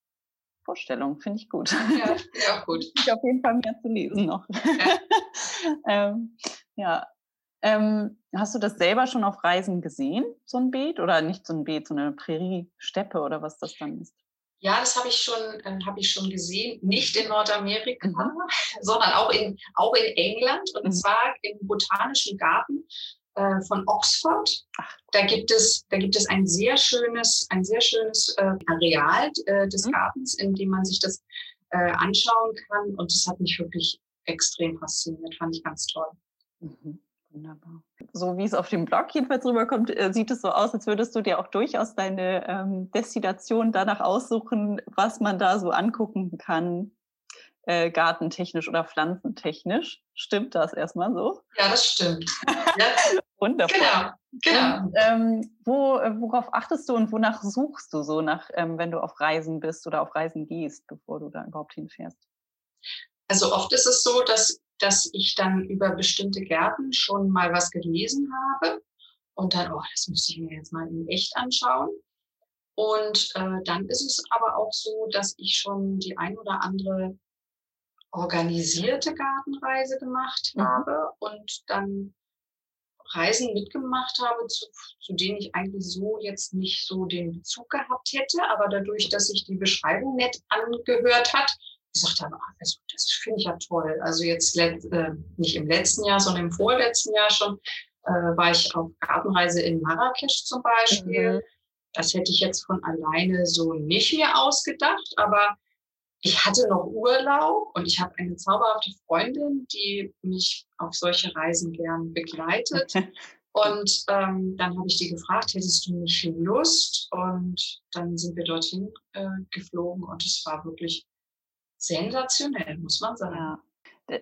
Vorstellung, finde ich gut. Ja, ja gut. Ich auf jeden Fall mehr zu lesen noch. Ja. ähm, ja. Ähm, hast du das selber schon auf Reisen gesehen, so ein Beet? Oder nicht so ein Beet, so eine Prärie-Steppe oder was das dann ist? Ja, das habe ich schon, äh, habe ich schon gesehen. Nicht in Nordamerika, mhm. sondern auch in, auch in England und mhm. zwar im Botanischen Garten äh, von Oxford. Da gibt es, da gibt es ein sehr schönes, ein sehr schönes äh, Areal äh, des mhm. Gartens, in dem man sich das äh, anschauen kann. Und das hat mich wirklich extrem fasziniert, fand ich ganz toll. Mhm. Wunderbar. So wie es auf dem Blog jedenfalls rüberkommt, äh, sieht es so aus, als würdest du dir auch durchaus deine ähm, Destination danach aussuchen, was man da so angucken kann. Äh, gartentechnisch oder pflanzentechnisch. Stimmt das erstmal so? Ja, das stimmt. Ja. Wundervoll. Genau, genau. Und, ähm, wo, äh, worauf achtest du und wonach suchst du so, nach, ähm, wenn du auf Reisen bist oder auf Reisen gehst, bevor du da überhaupt hinfährst? Also oft ist es so, dass, dass ich dann über bestimmte Gärten schon mal was gelesen habe und dann, oh, das müsste ich mir jetzt mal in echt anschauen. Und äh, dann ist es aber auch so, dass ich schon die ein oder andere organisierte Gartenreise gemacht mhm. habe und dann Reisen mitgemacht habe, zu, zu denen ich eigentlich so jetzt nicht so den Bezug gehabt hätte, aber dadurch, dass sich die Beschreibung nett angehört hat, gesagt habe, ach, also, das finde ich ja toll. Also jetzt äh, nicht im letzten Jahr, sondern im vorletzten Jahr schon äh, war ich auf Gartenreise in Marrakesch zum Beispiel. Mhm. Das hätte ich jetzt von alleine so nicht mir ausgedacht, aber ich hatte noch Urlaub und ich habe eine zauberhafte Freundin, die mich auf solche Reisen gern begleitet. Und ähm, dann habe ich die gefragt, hättest du nicht Lust? Und dann sind wir dorthin äh, geflogen und es war wirklich sensationell, muss man sagen. Ja.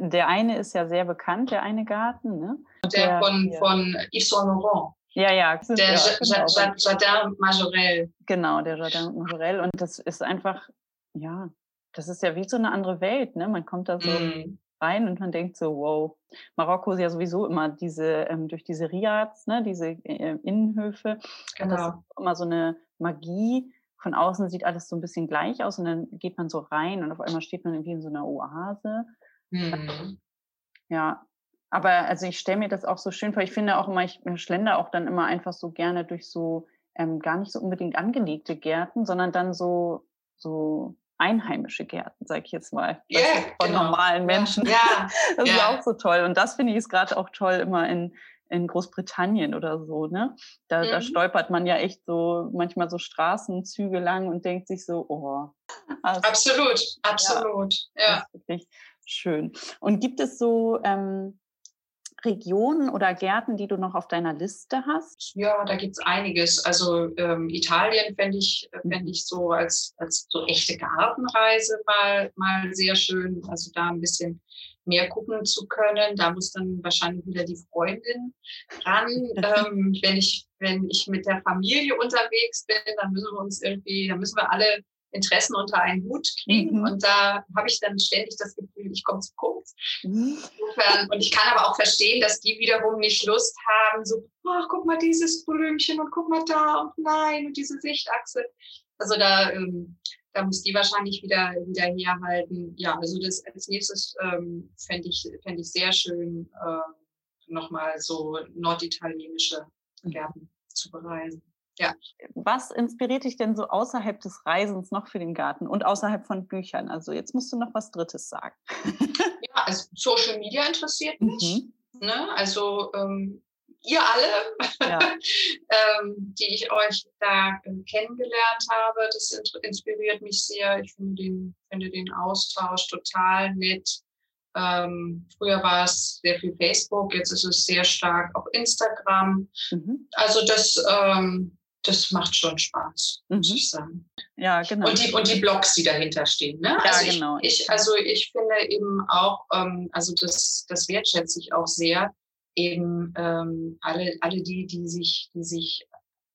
Der eine ist ja sehr bekannt, der eine Garten, ne? Der, der von, ja. von Yves Saint Laurent. Ja, ja. Der ja, genau. Jardin Majorel. Genau, der Jardin Majorel. Und das ist einfach, ja, das ist ja wie so eine andere Welt, ne? Man kommt da so mm. rein und man denkt so, wow. Marokko ist ja sowieso immer diese, ähm, durch diese Riads, ne, diese äh, Innenhöfe. Genau. Das ist immer so eine Magie. Von außen sieht alles so ein bisschen gleich aus und dann geht man so rein und auf einmal steht man irgendwie in so einer Oase. Mm. Ja, aber also ich stelle mir das auch so schön vor. Ich finde auch immer, ich schlender auch dann immer einfach so gerne durch so ähm, gar nicht so unbedingt angelegte Gärten, sondern dann so so einheimische Gärten, sage ich jetzt mal, yeah, von genau. normalen Menschen. Ja, das ja. ist auch so toll. Und das finde ich ist gerade auch toll immer in, in Großbritannien oder so. Ne? Da, mhm. da stolpert man ja echt so manchmal so Straßenzüge lang und denkt sich so, oh. Also, absolut, absolut. Ja, ja. wirklich schön. Und gibt es so ähm, Regionen oder Gärten, die du noch auf deiner Liste hast? Ja, da gibt es einiges. Also ähm, Italien fände ich, äh, fänd ich so als, als so echte Gartenreise mal, mal sehr schön. Also da ein bisschen mehr gucken zu können. Da muss dann wahrscheinlich wieder die Freundin ran. ähm, wenn, ich, wenn ich mit der Familie unterwegs bin, dann müssen wir uns irgendwie, dann müssen wir alle Interessen unter einen Hut kriegen. Mhm. Und da habe ich dann ständig das Gefühl, ich komme zu Punkt. Mhm. Und ich kann aber auch verstehen, dass die wiederum nicht Lust haben, so, ach, guck mal dieses Blümchen und guck mal da und nein und diese Sichtachse. Also da, ähm, da muss die wahrscheinlich wieder, wieder herhalten. Ja, also das als nächstes ähm, fände ich, fänd ich sehr schön, äh, nochmal so norditalienische mhm. Gärten zu bereisen. Ja. Was inspiriert dich denn so außerhalb des Reisens noch für den Garten und außerhalb von Büchern? Also jetzt musst du noch was Drittes sagen. ja, also Social Media interessiert mich. Mhm. Ne? Also ähm, ihr alle, ja. ähm, die ich euch da äh, kennengelernt habe, das inspiriert mich sehr. Ich finde den, finde den Austausch total nett. Ähm, früher war es sehr viel Facebook, jetzt ist es sehr stark auf Instagram. Mhm. Also das, ähm, das macht schon Spaß, muss mhm. ich sagen. Ja, genau. Und die, und die Blogs, die dahinter stehen. Ne? Ja, also genau. Ich, also ich finde eben auch, ähm, also das, das wertschätze ich auch sehr, eben ähm, alle, alle die, die sich, die sich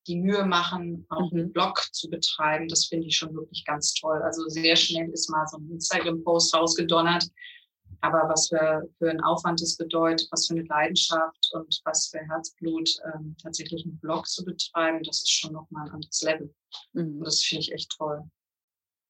die Mühe machen, auch mhm. einen Blog zu betreiben, das finde ich schon wirklich ganz toll. Also sehr schnell ist mal so ein Instagram-Post rausgedonnert aber was für, für einen Aufwand es bedeutet, was für eine Leidenschaft und was für Herzblut, ähm, tatsächlich einen Blog zu betreiben, das ist schon nochmal ein anderes Level. Mhm. Das finde ich echt toll.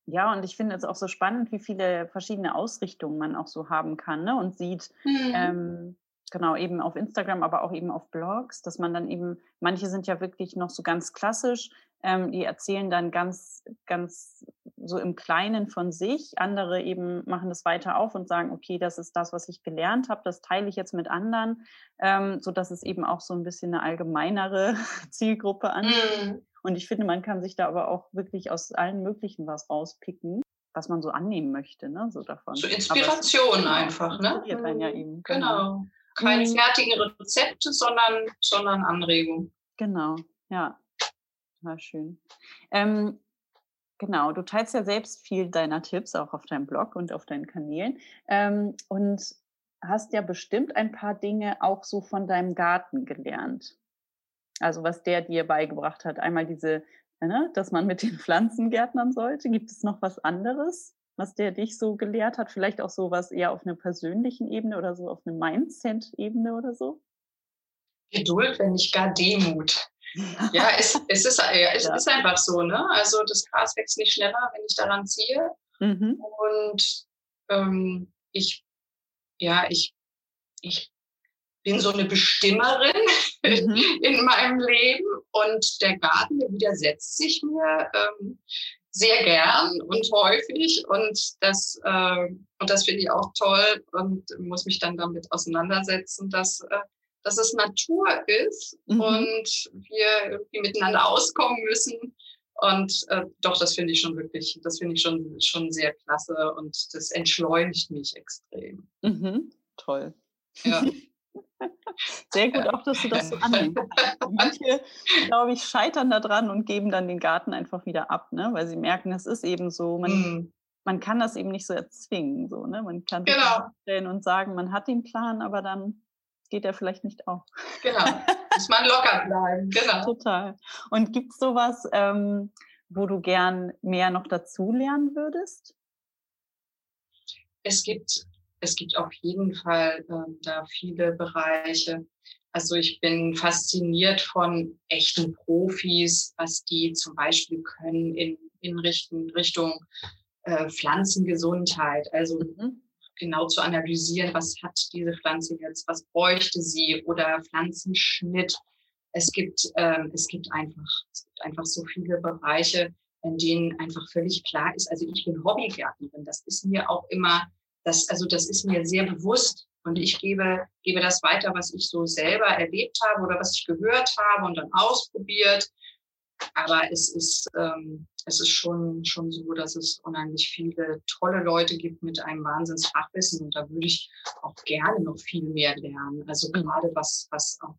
Ja, und ich finde es auch so spannend, wie viele verschiedene Ausrichtungen man auch so haben kann ne? und sieht, mhm. ähm, genau, eben auf Instagram, aber auch eben auf Blogs, dass man dann eben, manche sind ja wirklich noch so ganz klassisch, ähm, die erzählen dann ganz, ganz so im Kleinen von sich. Andere eben machen das weiter auf und sagen, okay, das ist das, was ich gelernt habe, das teile ich jetzt mit anderen, ähm, so dass es eben auch so ein bisschen eine allgemeinere Zielgruppe an. Mhm. Und ich finde, man kann sich da aber auch wirklich aus allen möglichen was rauspicken, was man so annehmen möchte, ne, so davon. So Inspiration genau, einfach, ne? Ja eben, genau. genau. Keine mhm. fertigen Rezepte, sondern, sondern Anregungen. Genau, ja. War schön. Ähm, Genau, du teilst ja selbst viel deiner Tipps auch auf deinem Blog und auf deinen Kanälen ähm, und hast ja bestimmt ein paar Dinge auch so von deinem Garten gelernt. Also was der dir beigebracht hat. Einmal diese, ne, dass man mit den Pflanzen gärtnern sollte. Gibt es noch was anderes, was der dich so gelehrt hat? Vielleicht auch so was eher auf einer persönlichen Ebene oder so auf einer Mindset-Ebene oder so? Geduld, wenn nicht gar Demut. Ja, es, es, ist, es ja. ist einfach so. Ne? Also das Gras wächst nicht schneller, wenn ich daran ziehe. Mhm. Und ähm, ich, ja, ich, ich bin so eine Bestimmerin mhm. in meinem Leben und der Garten der widersetzt sich mir ähm, sehr gern und häufig und das, äh, und das finde ich auch toll und muss mich dann damit auseinandersetzen, dass äh, dass es Natur ist mhm. und wir irgendwie miteinander auskommen müssen. Und äh, doch, das finde ich schon wirklich, das finde ich schon, schon sehr klasse und das entschleunigt mich extrem. Mhm. Toll. Ja. Sehr gut auch, dass du das so annimmst. Manche, glaube ich, scheitern daran und geben dann den Garten einfach wieder ab, ne? weil sie merken, das ist eben so. Man, mm. man kann das eben nicht so erzwingen. So, ne? Man kann genau. stellen und sagen, man hat den Plan, aber dann geht er vielleicht nicht auf. Genau, muss man locker bleiben, genau. Total. Und gibt es sowas, ähm, wo du gern mehr noch dazu lernen würdest? Es gibt, es gibt auf jeden Fall äh, da viele Bereiche. Also ich bin fasziniert von echten Profis, was die zum Beispiel können in, in Richtung, Richtung äh, Pflanzengesundheit. Also mhm genau zu analysieren, was hat diese Pflanze jetzt, was bräuchte sie oder Pflanzenschnitt. Es gibt, ähm, es gibt einfach, es gibt einfach so viele Bereiche, in denen einfach völlig klar ist. Also ich bin Hobbygärtnerin. Das ist mir auch immer, das, also das ist mir sehr bewusst. Und ich gebe, gebe das weiter, was ich so selber erlebt habe oder was ich gehört habe und dann ausprobiert. Aber es ist, ähm, es ist schon, schon so, dass es unheimlich viele tolle Leute gibt mit einem Wahnsinnsfachwissen und da würde ich auch gerne noch viel mehr lernen. Also mhm. gerade was, was auch,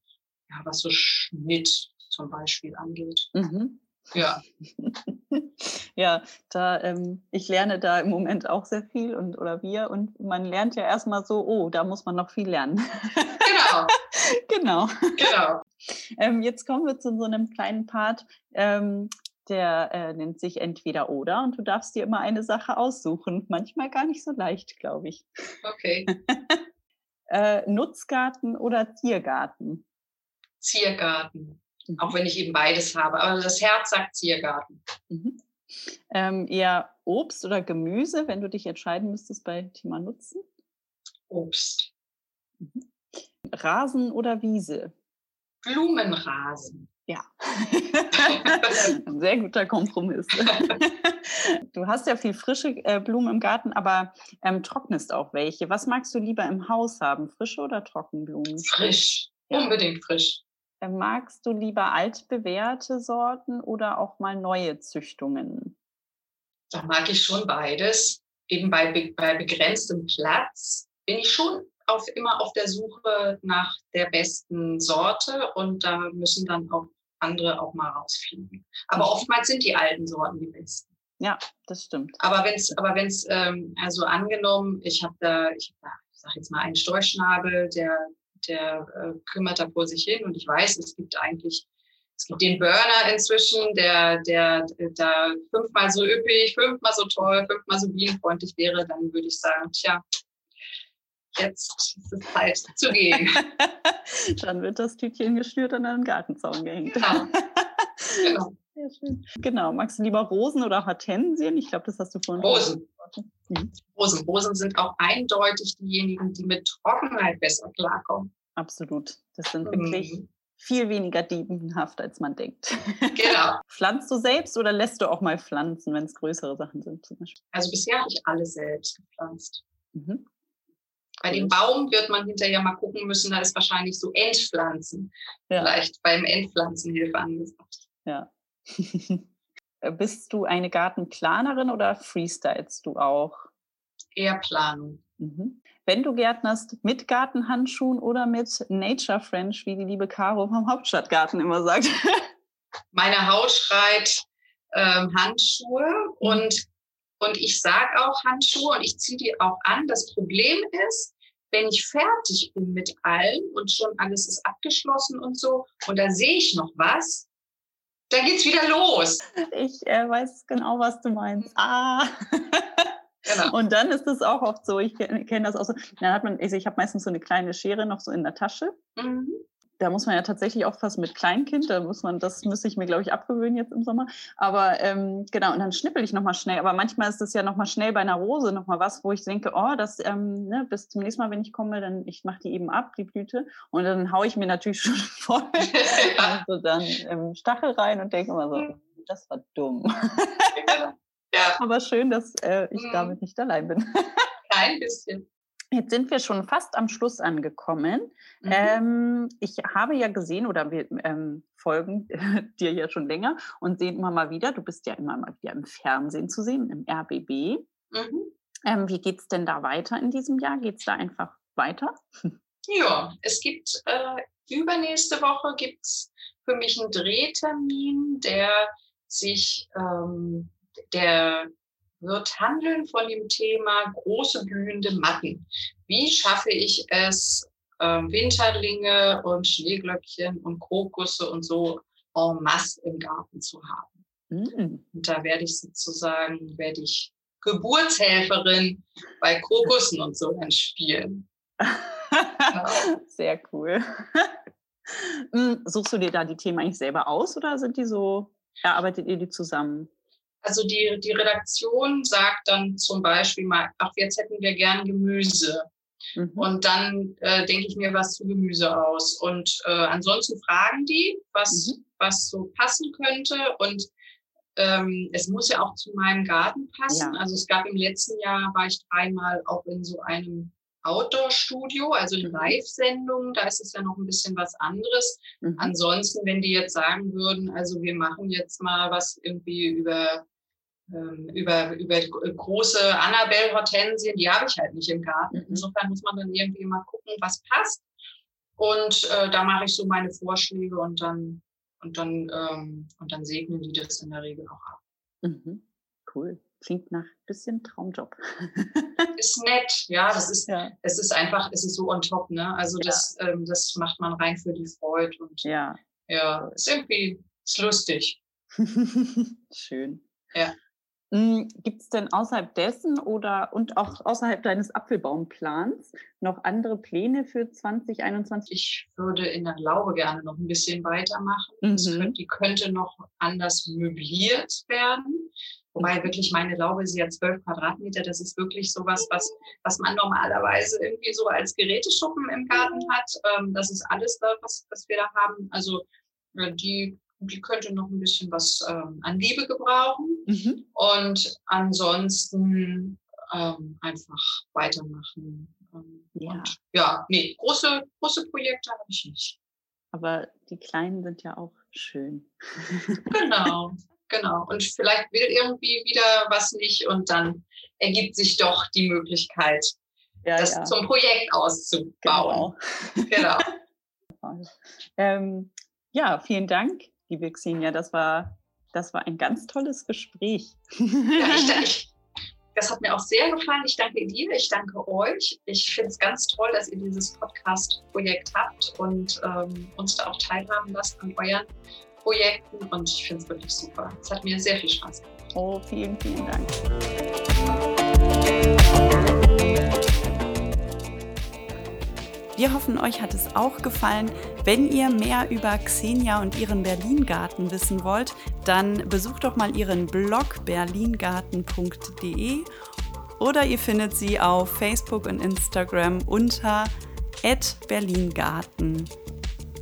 ja, was so Schnitt zum Beispiel angeht. Mhm. Ja. ja, da ähm, ich lerne da im Moment auch sehr viel und oder wir und man lernt ja erstmal so, oh, da muss man noch viel lernen. Genau. genau. Genau. Ähm, jetzt kommen wir zu so einem kleinen Part, ähm, der äh, nennt sich entweder oder und du darfst dir immer eine Sache aussuchen. Manchmal gar nicht so leicht, glaube ich. Okay. äh, Nutzgarten oder Ziergarten? Ziergarten. Mhm. Auch wenn ich eben beides habe. Aber das Herz sagt Ziergarten. Mhm. Ähm, eher Obst oder Gemüse, wenn du dich entscheiden müsstest bei Thema Nutzen? Obst. Mhm. Rasen oder Wiese? Blumenrasen. Ja, ein sehr guter Kompromiss. du hast ja viel frische äh, Blumen im Garten, aber ähm, trocknest auch welche. Was magst du lieber im Haus haben, frische oder Trockenblumen? Frisch, ja. unbedingt frisch. Magst du lieber altbewährte Sorten oder auch mal neue Züchtungen? Da mag ich schon beides. Eben bei, bei begrenztem Platz bin ich schon auf, immer auf der Suche nach der besten Sorte und da müssen dann auch andere auch mal rausfliegen. Aber oftmals sind die alten Sorten die besten. Ja, das stimmt. Aber wenn es, aber wenn es, ähm, also angenommen, ich habe da, ich, hab ich sage jetzt mal einen Storchschnabel, der der äh, kümmert da vor sich hin. Und ich weiß, es gibt eigentlich, es gibt den Burner inzwischen, der, der, da fünfmal so üppig, fünfmal so toll, fünfmal so bienenfreundlich wäre, dann würde ich sagen, tja, jetzt ist es Zeit zu gehen. dann wird das Tütchen geschnürt und an den Gartenzaun gehängt. Genau. genau. Sehr schön. Genau. Magst du lieber Rosen oder Hortensien? Ich glaube, das hast du vorhin Rosen. Mhm. Rosen. Rosen sind auch eindeutig diejenigen, die mit Trockenheit besser klarkommen. Absolut. Das sind wirklich mhm. viel weniger diebenhaft, als man denkt. Genau. Pflanzt du selbst oder lässt du auch mal pflanzen, wenn es größere Sachen sind? Zum Beispiel? Also bisher habe ich alle selbst gepflanzt. Mhm. Bei dem Baum wird man hinterher mal gucken müssen, da ist wahrscheinlich so Entpflanzen. Ja. Vielleicht beim Entpflanzen Hilfe angesagt. Ja. Bist du eine Gartenplanerin oder freestylst du auch? Eher Planung. Mhm. Wenn du gärtnerst, mit Gartenhandschuhen oder mit Nature French, wie die liebe Caro vom Hauptstadtgarten immer sagt? Meine Haut schreit, ähm, Handschuhe mhm. und, und ich sage auch Handschuhe und ich ziehe die auch an. Das Problem ist, wenn ich fertig bin mit allem und schon alles ist abgeschlossen und so und da sehe ich noch was, dann geht's wieder los. Ich äh, weiß genau, was du meinst. Ah. Genau. Und dann ist es auch oft so, ich kenne das auch so, dann hat man, also ich habe meistens so eine kleine Schere noch so in der Tasche. Mhm da muss man ja tatsächlich aufpassen mit Kleinkind. Da muss man, das müsste ich mir, glaube ich, abgewöhnen jetzt im Sommer. Aber ähm, genau, und dann schnippel ich nochmal schnell. Aber manchmal ist es ja nochmal schnell bei einer Rose nochmal was, wo ich denke, oh, das, ähm, ne, bis zum nächsten Mal, wenn ich komme, dann ich mache die eben ab, die Blüte. Und dann haue ich mir natürlich schon voll also dann ähm, Stachel rein und denke immer so, mhm. das war dumm. ja. Aber schön, dass äh, ich mhm. damit nicht allein bin. Kein bisschen. Jetzt sind wir schon fast am Schluss angekommen. Mhm. Ähm, ich habe ja gesehen oder wir ähm, folgen dir ja schon länger und sehen immer mal wieder, du bist ja immer mal wieder im Fernsehen zu sehen, im RBB. Mhm. Ähm, wie geht es denn da weiter in diesem Jahr? Geht es da einfach weiter? Ja, es gibt äh, übernächste Woche gibt es für mich einen Drehtermin, der sich ähm, der wird handeln von dem Thema große blühende Matten. Wie schaffe ich es, äh, Winterlinge und Schneeglöckchen und Krokusse und so en masse im Garten zu haben? Mhm. Und da werde ich sozusagen, werde ich Geburtshelferin bei Krokussen und so dann spielen. Sehr cool. Hm, suchst du dir da die Themen eigentlich selber aus oder sind die so, erarbeitet ihr die zusammen? Also die, die Redaktion sagt dann zum Beispiel mal, ach, jetzt hätten wir gern Gemüse. Mhm. Und dann äh, denke ich mir was zu Gemüse aus. Und äh, ansonsten fragen die, was, mhm. was so passen könnte. Und ähm, es muss ja auch zu meinem Garten passen. Ja. Also es gab im letzten Jahr, war ich dreimal auch in so einem Outdoor-Studio, also in mhm. Live-Sendungen, da ist es ja noch ein bisschen was anderes. Mhm. Ansonsten, wenn die jetzt sagen würden, also wir machen jetzt mal was irgendwie über ähm, über, über große Annabelle-Hortensien, die habe ich halt nicht im Garten. Mhm. Insofern muss man dann irgendwie mal gucken, was passt. Und äh, da mache ich so meine Vorschläge und dann, und dann, ähm, und dann segnen die das in der Regel auch ab. Mhm. Cool. Klingt nach ein bisschen Traumjob. ist nett, ja. Das ist, ja. es ist einfach, es ist so on top, ne? Also ja. das, ähm, das macht man rein für die Freude und ja, ja, ist irgendwie, ist lustig. Schön. Ja. Hm, Gibt es denn außerhalb dessen oder und auch außerhalb deines Apfelbaumplans noch andere Pläne für 2021? Ich würde in der Laube gerne noch ein bisschen weitermachen. Mhm. Könnte, die könnte noch anders möbliert werden. Wobei wirklich meine Laube ist ja zwölf Quadratmeter. Das ist wirklich sowas, was, was man normalerweise irgendwie so als Geräteschuppen im Garten hat. Ähm, das ist alles da, was, was wir da haben. Also äh, die die könnte noch ein bisschen was ähm, an Liebe gebrauchen. Mhm. Und ansonsten ähm, einfach weitermachen. Ähm, ja. Und, ja, nee, große, große Projekte habe ich nicht. Aber die kleinen sind ja auch schön. genau, genau. Und vielleicht will irgendwie wieder was nicht und dann ergibt sich doch die Möglichkeit, ja, das ja. zum Projekt auszubauen. Genau. genau. ähm, ja, vielen Dank liebe Xenia. Das war, das war ein ganz tolles Gespräch. Ja, ich, ich, das hat mir auch sehr gefallen. Ich danke dir, ich danke euch. Ich finde es ganz toll, dass ihr dieses Podcast-Projekt habt und ähm, uns da auch teilhaben lasst an euren Projekten. Und ich finde es wirklich super. Es hat mir sehr viel Spaß gemacht. Oh, vielen, vielen Dank. Wir hoffen, euch hat es auch gefallen. Wenn ihr mehr über Xenia und ihren Berlingarten wissen wollt, dann besucht doch mal ihren Blog berlingarten.de oder ihr findet sie auf Facebook und Instagram unter berlingarten.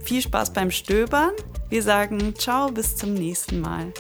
Viel Spaß beim Stöbern. Wir sagen ciao, bis zum nächsten Mal.